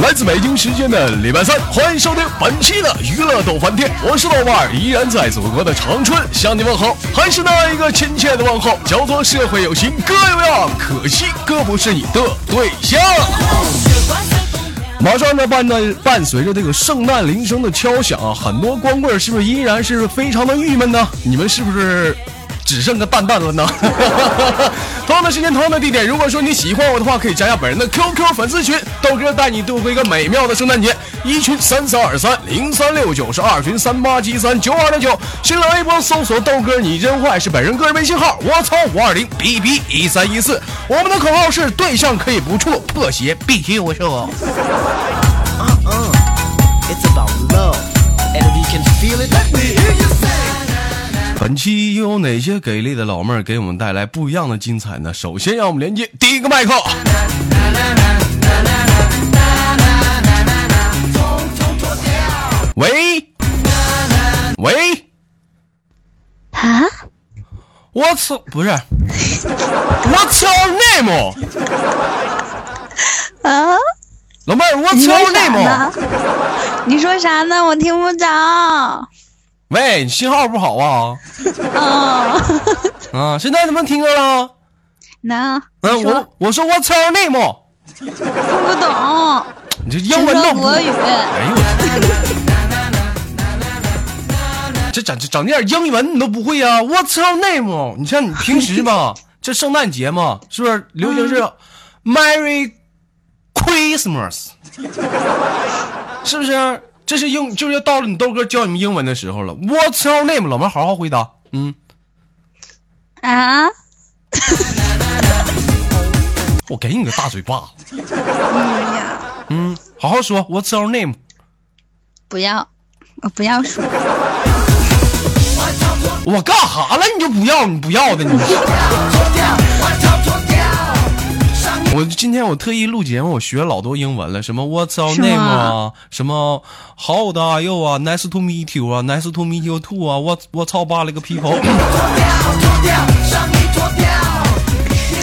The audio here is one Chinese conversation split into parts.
来自北京时间的礼拜三，欢迎收听本期的娱乐逗翻天，我是豆瓣儿，依然在祖国的长春向你问好，还是那一个亲切的问候，叫做社会有情哥有样，可惜哥不是你的对象。马上呢，伴呢伴随着这个圣诞铃声的敲响啊，很多光棍是不是依然是非常的郁闷呢？你们是不是？只剩个蛋蛋了呢。同样的时间，同样的地点。如果说你喜欢我的话，可以加下本人的 QQ 粉丝群，豆哥带你度过一个美妙的圣诞节。一群三三二三零三六九是二群三八七三九二六九。新浪微博搜索豆哥你真坏是本人个人微信号。我操五二零 B B 一三一四。我们的口号是对象可以不处，破鞋必须无处。本期又有哪些给力的老妹儿给我们带来不一样的精彩呢？首先让我们连接第一个麦克。喂，喂，啊？我操，不是，What's your name？啊？老妹儿，What's your name？你说啥呢？我听不着。喂，你信号不好啊？啊啊！现在能不能听着了？能。嗯，我我说 What's your name？！听不懂。你这英文都国语。哎呦 我！这整整点英文你都不会呀？What's your name？你像你平时吧，这圣诞节嘛，是不是流行是 Merry Christmas？是不是？这是英，就是要到了你豆哥教你们英文的时候了。What's your name？老妹好好回答。嗯。啊。我给你个大嘴巴。哎呀。嗯，好好说。What's your name？不要，我不要说。我干哈了？你就不要？你不要的你。我今天我特意录节目，我学了老多英文了，什么 What's your name 啊，什么 How old are you 啊，Nice to meet you 啊，Nice to meet you too 啊，我我操吧了个 people。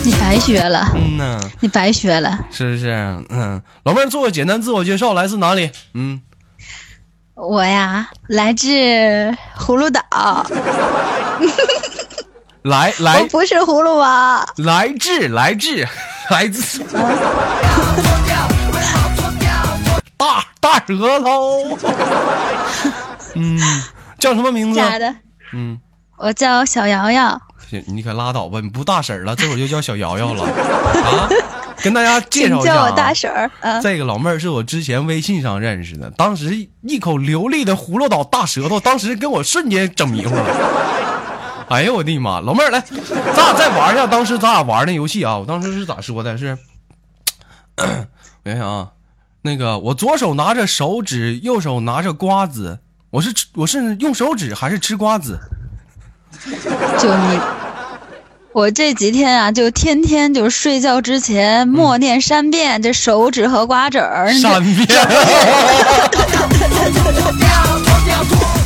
你白学了，嗯呐，你白学了，是不是？嗯，老妹儿做个简单自我介绍，来自哪里？嗯，我呀，来自葫芦岛。来来，我不是葫芦娃，来自来自。来自大大舌头，嗯，叫什么名字？假的，嗯，我叫小瑶瑶。行，你可拉倒吧，你不大婶了，这会儿就叫小瑶瑶了 啊！跟大家介绍一下，叫我大婶儿。这个老妹儿是我之前微信上认识的，当时一口流利的葫芦岛大舌头，当时跟我瞬间整迷糊了。哎呦我的妈！老妹儿来，咱俩再玩一下当时咱俩玩那游戏啊！我当时是咋说的？是，我想想啊，那个我左手拿着手指，右手拿着瓜子，我是吃我是用手指还是吃瓜子？就你，我这几天啊，就天天就睡觉之前默念三遍这手指和瓜子儿。三遍。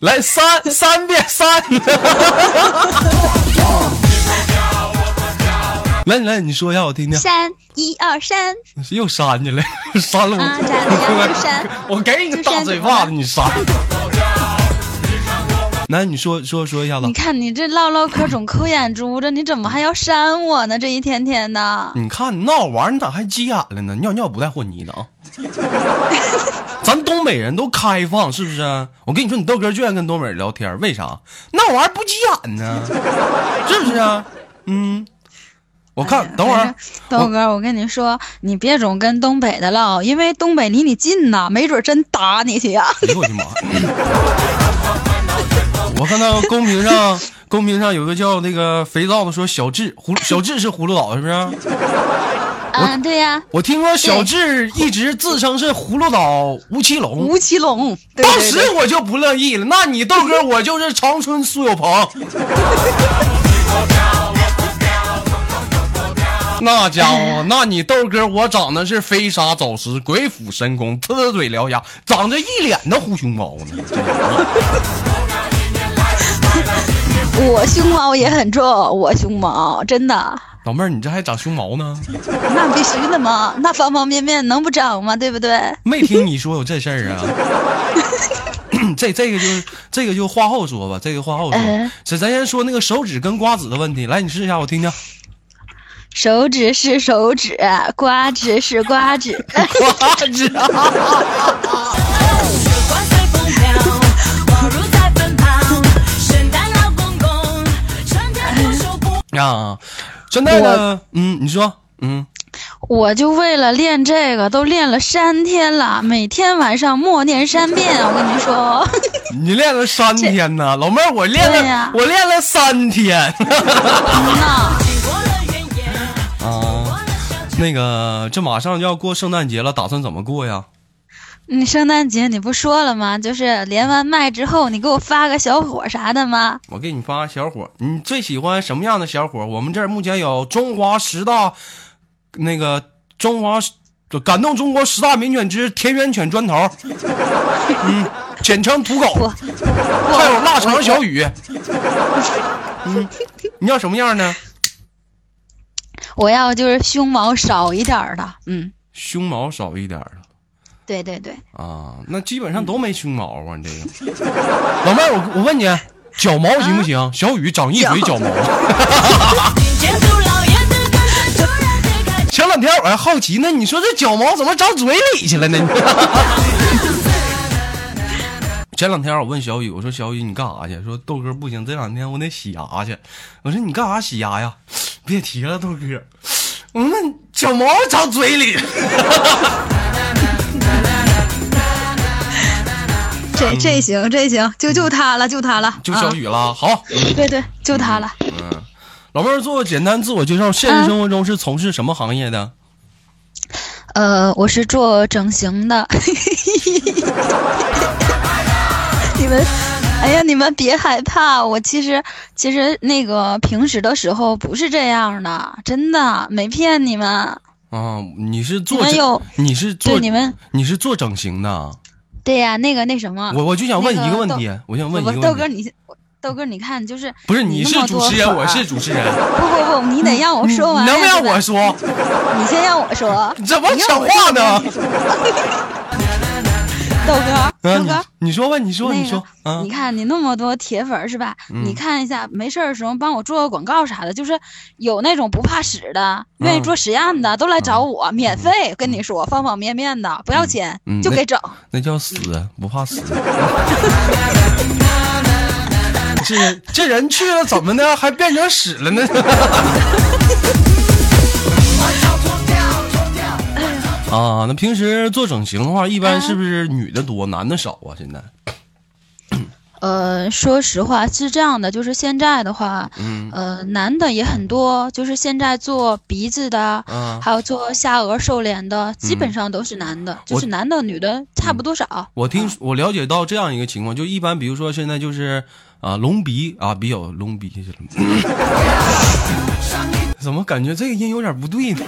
来三三遍三，来来，你说一下我听听。三一二三，又删你了，删了我。我给你个大嘴巴子，你删。来，你说说说一下子。你看你这唠唠嗑总抠眼珠子，你怎么还要删我呢？这一天天的。你看你闹玩，你咋还急眼了呢？尿尿不带和泥的啊。咱东北人都开放，是不是？我跟你说，你豆哥就爱跟东北人聊天，为啥？那玩意儿不急眼呢？是不是啊？嗯，我看等会儿，豆哥，我跟你说，你别总跟东北的唠，因为东北离你近呐，没准真打你去呀！哎呦我的妈！我看到公屏上，公屏上有个叫那个肥皂的说小智葫小智是葫芦岛，是不是？嗯，对呀，我听说小智一直自称是葫芦岛吴奇隆。吴奇隆，当时我就不乐意了。那你豆哥，我就是长春苏有朋。那家伙，那你豆哥，我长得是飞沙走石、鬼斧神工、呲嘴獠牙，长着一脸的虎熊猫呢。我胸毛也很重，我胸毛真的。老妹儿，你这还长胸毛呢？那必须的嘛，那方方面面能不长吗？对不对？没听你说有这事儿啊？这这个就这个就话后说吧，这个话后说嗯。这咱先说那个手指跟瓜子的问题，来你试一下，我听听。手指是手指，瓜子是瓜子。瓜子啊，啊，现在呢，嗯，你说，嗯，我就为了练这个，都练了三天了，每天晚上默念三遍。我跟你说，你练了三天呢，老妹儿，我练了，我练了三天 啊。那个，这马上就要过圣诞节了，打算怎么过呀？你圣诞节你不说了吗？就是连完麦之后，你给我发个小伙啥的吗？我给你发个小伙，你最喜欢什么样的小伙？我们这儿目前有中华十大，那个中华感动中国十大名犬之田园犬砖头，嗯，简称土狗，还有腊肠小雨，嗯，你要什么样呢？我要就是胸毛少一点的，嗯，胸毛少一点儿的对对对，啊，那基本上都没胸毛啊，你这个。老妹儿，我我问你，脚毛行不行？小雨长一嘴脚毛。前两天我还好奇呢，你说这脚毛怎么长嘴里去了呢？前两天我问小雨，我说小雨你干啥去？说豆哥不行，这两天我得洗牙去。我说你干啥洗牙呀？别提了，豆哥。我说那脚毛长嘴里。这这行这行，就就他了，就他了，就小啊雨了，好，对对，就他了。嗯，老妹儿做个简单自我介绍，现实生活中是从事什么行业的？呃，我是做整形的。你们，哎呀，你们别害怕，我其实其实那个平时的时候不是这样的，真的没骗你们。啊，你是做你你是做你们，你是做整形的？对呀、那个那什么，我我就想问一个问题，我想问一不豆哥个问题，你。豆哥，你看，就是不是你是主持人，我是主持人，不不不，你得让我说完能让我说？你先让我说。你怎么讲你让我话呢？豆哥，啊，豆哥，你你说吧，你说你说啊。你，看你那么多铁粉是吧？嗯。你看一下，没事儿的时候帮我做个广告啥的，就是有那种不怕死的，愿意做实验的，都来找我，免费。跟你说，方方面面的，不要钱，就给整。那叫死不怕死。这这人去了怎么的，还变成屎了呢？啊，那平时做整形的话，一般是不是女的多，男的少啊？现在，呃，说实话是这样的，就是现在的话，嗯。呃，男的也很多，就是现在做鼻子的，啊，还有做下颚瘦脸的，基本上都是男的，就是男的女的差不多少。我听我了解到这样一个情况，就一般比如说现在就是啊隆鼻啊比较隆鼻 怎么感觉这个音有点不对呢？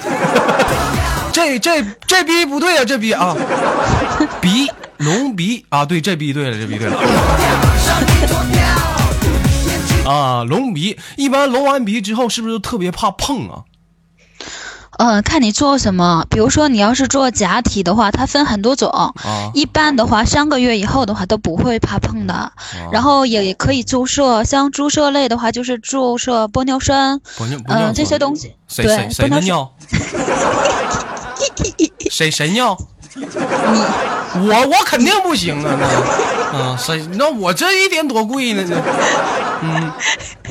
这这这逼不对啊，这逼啊，鼻隆鼻啊，对，这逼对了，这逼对了。啊，隆鼻一般隆完鼻之后，是不是都特别怕碰啊？呃，看你做什么，比如说你要是做假体的话，它分很多种。啊，一般的话，三个月以后的话都不会怕碰的。然后也也可以注射，像注射类的话，就是注射玻尿酸，嗯、这些东西。谁对谁尿？谁谁尿？你我我肯定不行啊！那，啊，谁？那我这一点多贵呢？这，嗯，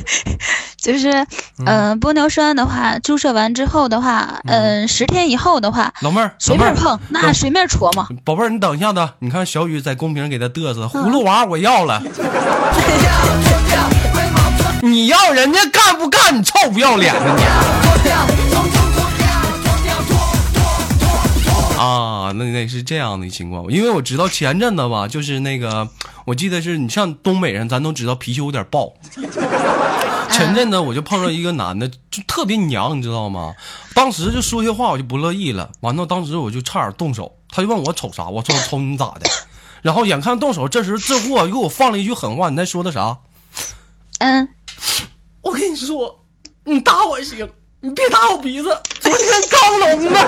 就是，嗯、玻尿酸的话，注射完之后的话，嗯、十天以后的话，老妹儿，随便碰，那随便戳嘛。宝贝儿，你等一下子，你看小雨在公屏给他嘚瑟，葫芦娃我要了。你要人家干不干？你臭不要脸的你！啊，那那是这样的情况，因为我知道前阵子吧，就是那个，我记得是你像东北人，咱都知道脾气有点暴。前阵子我就碰到一个男的，就特别娘，你知道吗？当时就说些话，我就不乐意了。完了，当时我就差点动手，他就问我瞅啥，我说瞅你咋的。然后眼看动手，这时这货又给我放了一句狠话，你在说的啥？嗯，我跟你说，你打我行，你别打我鼻子，昨天刚聋的。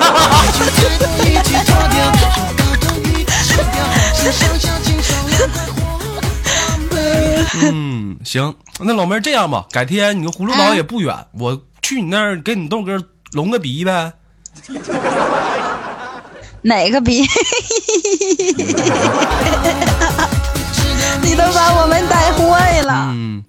嗯，行，那老妹儿这样吧，改天你跟葫芦岛也不远，我去你那儿给你豆哥隆个鼻呗。哪个鼻？你都把我们带坏了。嗯，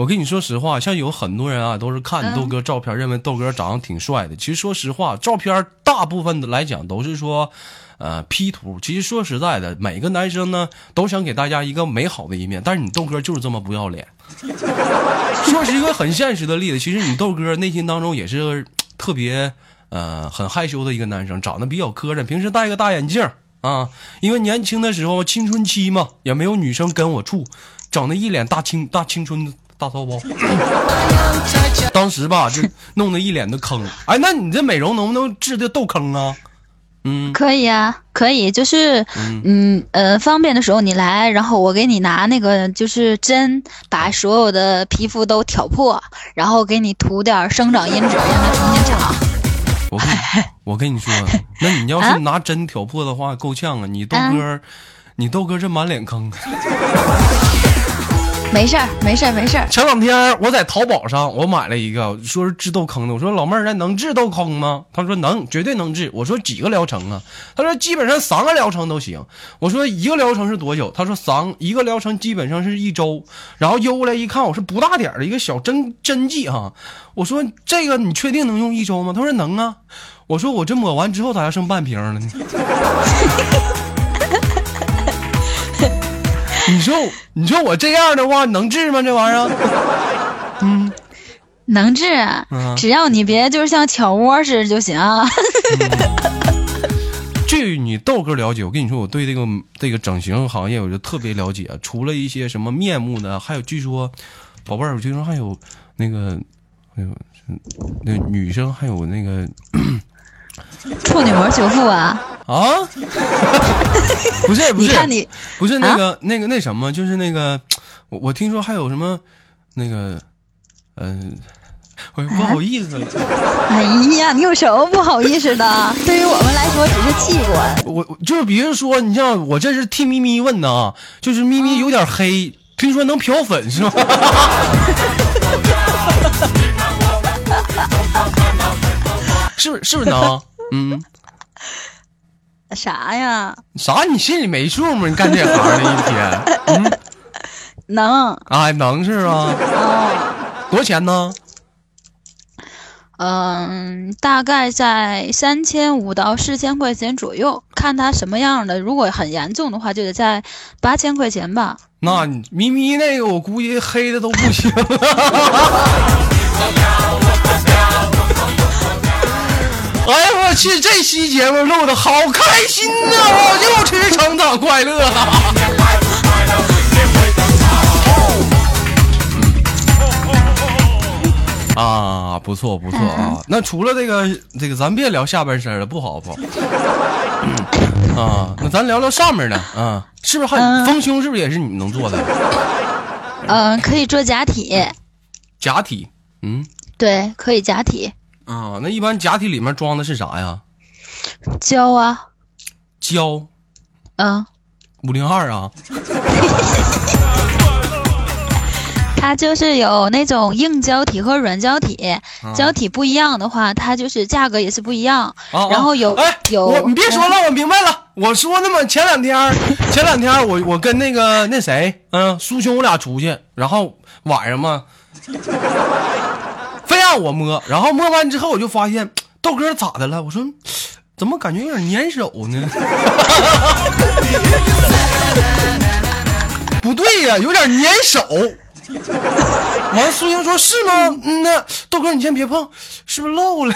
我跟你说实话，像有很多人啊，都是看豆哥照片，认为豆哥长得挺帅的。其实说实话，照片大部分的来讲都是说，呃，P 图。其实说实在的，每个男生呢都想给大家一个美好的一面，但是你豆哥就是这么不要脸。说是一个很现实的例子，其实你豆哥内心当中也是特别呃很害羞的一个男生，长得比较磕碜，平时戴个大眼镜啊，因为年轻的时候青春期嘛，也没有女生跟我处，长得一脸大青大青春大骚包。当时吧，就弄得一脸的坑。哎，那你这美容能不能治这痘坑啊？嗯，可以啊，可以，就是嗯嗯呃，方便的时候你来，然后我给你拿那个就是针，把所有的皮肤都挑破，然后给你涂点生长因子，让它重新长。我跟你 我跟你说，那你要是拿针挑破的话，够呛啊！你豆哥，你豆哥这满脸坑。没事儿，没事儿，没事儿。前两天我在淘宝上我买了一个，说是治痘坑的。我说老妹儿，那能治痘坑吗？她说能，绝对能治。我说几个疗程啊？她说基本上三个疗程都行。我说一个疗程是多久？她说三一个疗程基本上是一周。然后邮过来一看，我是不大点儿的一个小针针剂哈。我说这个你确定能用一周吗？她说能啊。我说我这抹完之后咋还剩半瓶了呢？你说你说我这样的话能治吗？这玩意儿？嗯能治，啊嗯只要你别就是像挑窝似的就行。据你豆哥了解，我跟你说，我对这个这个整形行业我就特别了解。除了一些什么面目的，还有据说，宝贝儿，我听说还有那个，还有那女生还有那个处女膜修复啊，啊，不是不是，你看你不是那个、那个那什么，就是那个我我听说还有什么那个嗯、我不好意思了。哎呀，你有什么不好意思的？对于我们来说只是器官。我我就是比如说，你像我这是替咪咪问的啊，就是咪咪有点黑，听说能漂粉是吗？是不是是不是能？嗯，啥呀？啥？你心里没数吗？你干这行的一天，嗯能，啊，能是吗？哦，多少钱呢？嗯，大概在三千五到四千块钱左右，看他什么样的。如果很严重的话，就得在八千块钱吧。那你咪咪那个，我估计黑的都不行了。哎呀，我去！这期节目录的好开心呐、我又吃成长快乐了。啊，不错不错啊！那除了这个这个，咱别聊下半身了，不好不好。啊，那咱聊聊上面的啊，是不是还嗯丰胸？是不是也是你能做的？嗯，可以做假体，假体，嗯对，可以假体，啊，那一般假体里面装的是啥呀？胶啊，胶嗯，五零二啊？它就是有那种硬胶体和软胶体，胶体不一样的话，它就是价格也是不一样。啊，然后有哎，有我你别说了，我明白了。我说那么前两天，前两天我我跟那个那谁，嗯，苏兄我俩出去，然后晚上嘛，非让我摸，然后摸完之后我就发现 豆哥咋的了？我说 怎么感觉有点粘手呢？不对呀、有点粘手。完了，苏英说：“是吗？嗯那豆哥你先别碰，是不是漏了？”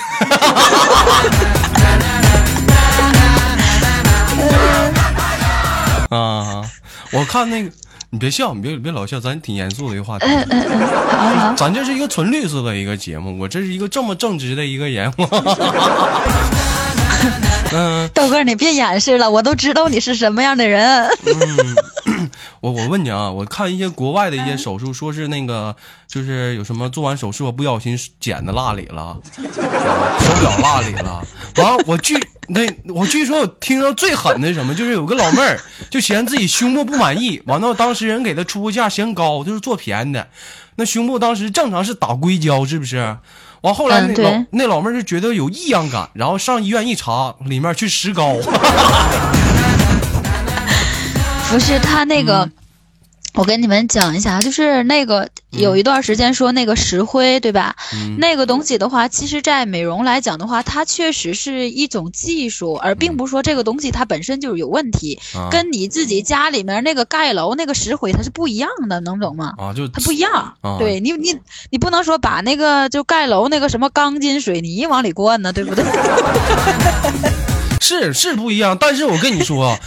啊，我看那个，你别笑，你别别老笑，咱挺严肃的一个话题。好好，咱这是一个纯绿色的一个节目，我这是一个这么正直的一个人。嗯豆哥你别掩饰了，我都知道你是什么样的人。我我问你啊，我看一些国外的一些手术，说是那个就是有什么做完手术不小心剪的蜡里了，手表蜡里了。完了，我据那我据说我听到最狠的是什么，就是有个老妹儿就嫌自己胸部不满意，完了当时人给她出个价嫌高，就是做便宜的，那胸部当时正常是打硅胶，是不是？完后来那老、嗯那老妹儿就觉得有异样感，然后上医院一查，里面去石膏。不是他那个，我跟你们讲一下，就是那个有一段时间说那个石灰，对吧？嗯那个东西的话，其实，在美容来讲的话，它确实是一种技术，而并不是说这个东西它本身就是有问题，啊跟你自己家里面那个盖楼那个石灰它是不一样的，能懂吗？啊，就它不一样，啊对你你你不能说把那个就盖楼那个什么钢筋水泥往里灌呢，对不对？是是不一样，但是我跟你说啊，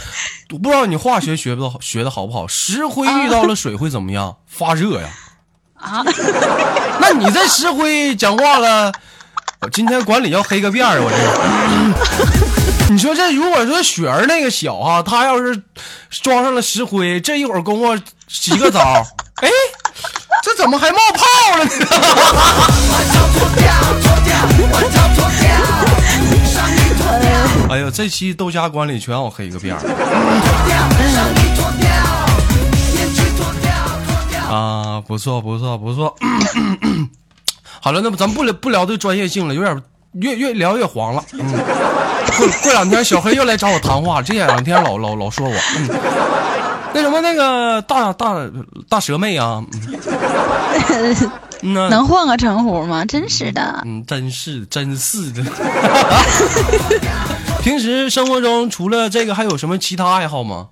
我不知道你化学学不学的好不好，石灰遇到了水会怎么样？发热呀！啊，那你这石灰讲话了，我今天管理要黑个遍儿，我这。你说这如果说雪儿那个小啊，他要是装上了石灰，这一会儿功夫洗个澡，哎，这怎么还冒泡了呢？哎呦，这期豆家管理全让我黑个遍儿。啊，不错不错不错。好了，那么咱们不聊不聊这专业性了，有点越越聊越黄了。嗯，过过两天小黑又来找我谈话，这两天老老老说我，嗯，那什么那个大大大蛇妹啊，能换个称呼吗？真是的。嗯，真是真是的。平时生活中除了这个，还有什么其他爱好吗？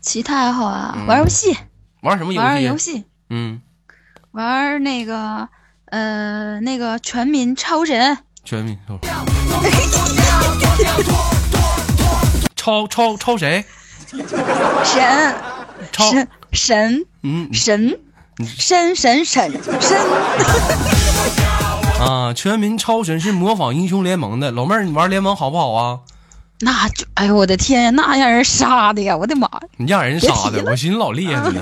其他爱好啊，玩游戏，玩什么游戏？玩游戏，嗯，玩那个呃那个全民超神，全民超超超谁？神。超。神神嗯。神。神神神神，啊，全民超神是模仿英雄联盟的老妹儿，你玩联盟好不好啊？那就哎呦我的天呀，那让人杀的呀，我的妈呀！你让人杀的，我寻思老厉害了。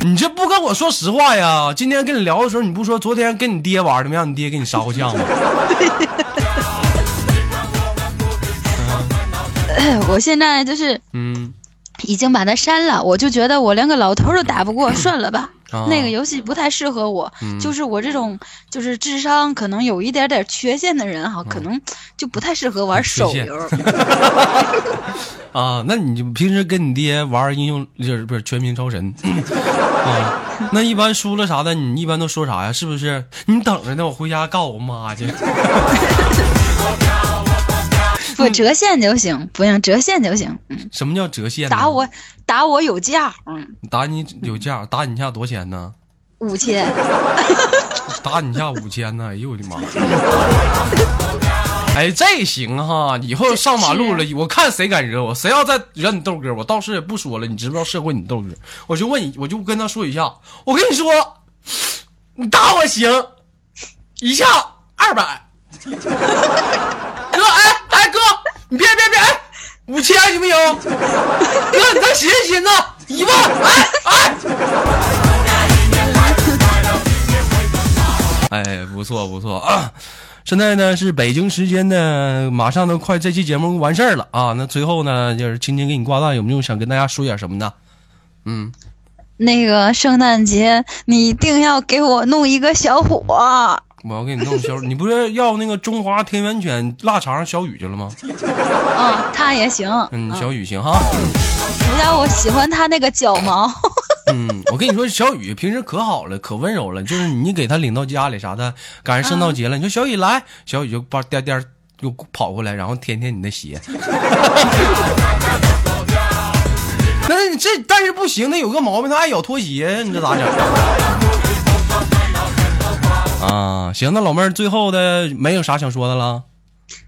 你这不跟我说实话呀？今天跟你聊的时候，你不说昨天跟你爹玩的吗？让你爹给你杀过将吗？我现在就是嗯，已经把它删了，我就觉得我连个老头都打不过，算了吧。啊那个游戏不太适合我，嗯就是我这种就是智商可能有一点点缺陷的人哈，可能就不太适合玩手游。啊，那你就平时跟你爹玩英雄就是不是全民超神 啊？那一般输了啥的，你一般都说啥呀？是不是？你等着呢，我回家告我妈去。不折现就行，不用折现就行。嗯，什么叫折现？打我打我有价，嗯，打你有价，打你一下多少钱呢？五千。打你一下五千呢！哎呦我的妈！哎，这行哈！以后上马路了，我看谁敢惹我，谁要再惹你豆哥，我到时也不说了。你知不知道社会你豆哥？我就问你，我就跟他说一下，我跟你说，你打我行，一下二百。你别别别，哎，五千行不行？哥，你再寻思寻思，一万，哎哎。哎，不错不错啊！现在呢是北京时间的，马上都快这期节目完事儿了啊。那最后呢，就是青青给你挂断，有没有想跟大家说点什么呢？嗯，那个圣诞节你一定要给我弄一个小火，我要给你弄小，你不是要那个中华田园犬腊肠小雨去了吗？嗯，他也行。嗯，小雨行哈。不要，我喜欢他那个脚毛。嗯，我跟你说，小雨平时可好了，可温柔了。就是你给他领到家里啥的，赶上圣诞节了，你说小雨来，小雨就叭颠颠又跑过来，然后舔舔你的鞋。那你这但是不行，他有个毛病，他爱咬拖鞋，你这咋整？啊，行，那老妹儿最后的没有啥想说的了。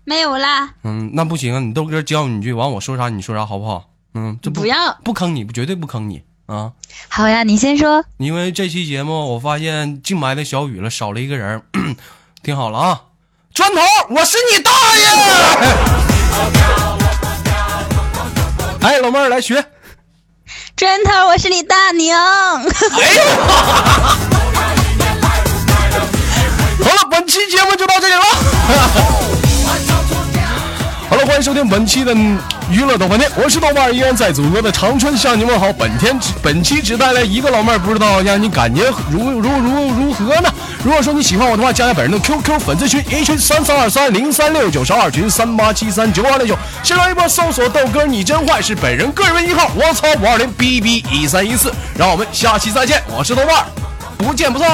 没有啦，嗯，那不行啊，你豆哥教你一句，完我说啥你说啥，好不好？嗯，这不不要。不坑你，绝对不坑你啊。好呀，你先说。因为这期节目我发现净埋汰小雨了，少了一个人儿，听好了啊！砖头，我是你大爷！哎，老妹儿来学。砖头，我是你大娘。哎呦！节目就到这里了。好了，欢迎收听本期的娱乐豆瓣天，我是豆瓣儿，依然在祖国的长春向你问好。本天本期只带来一个老妹儿，不知道让你感觉如如如如何呢？如果说你喜欢我的话，加下本人的 QQ 粉丝群，一群三三二三零三六九，十二群三八七三九二六九，新浪微博搜索豆哥你真坏是本人个人微信号，我操五二零 bb 一三一四，让我们下期再见，我是豆瓣儿，不见不散。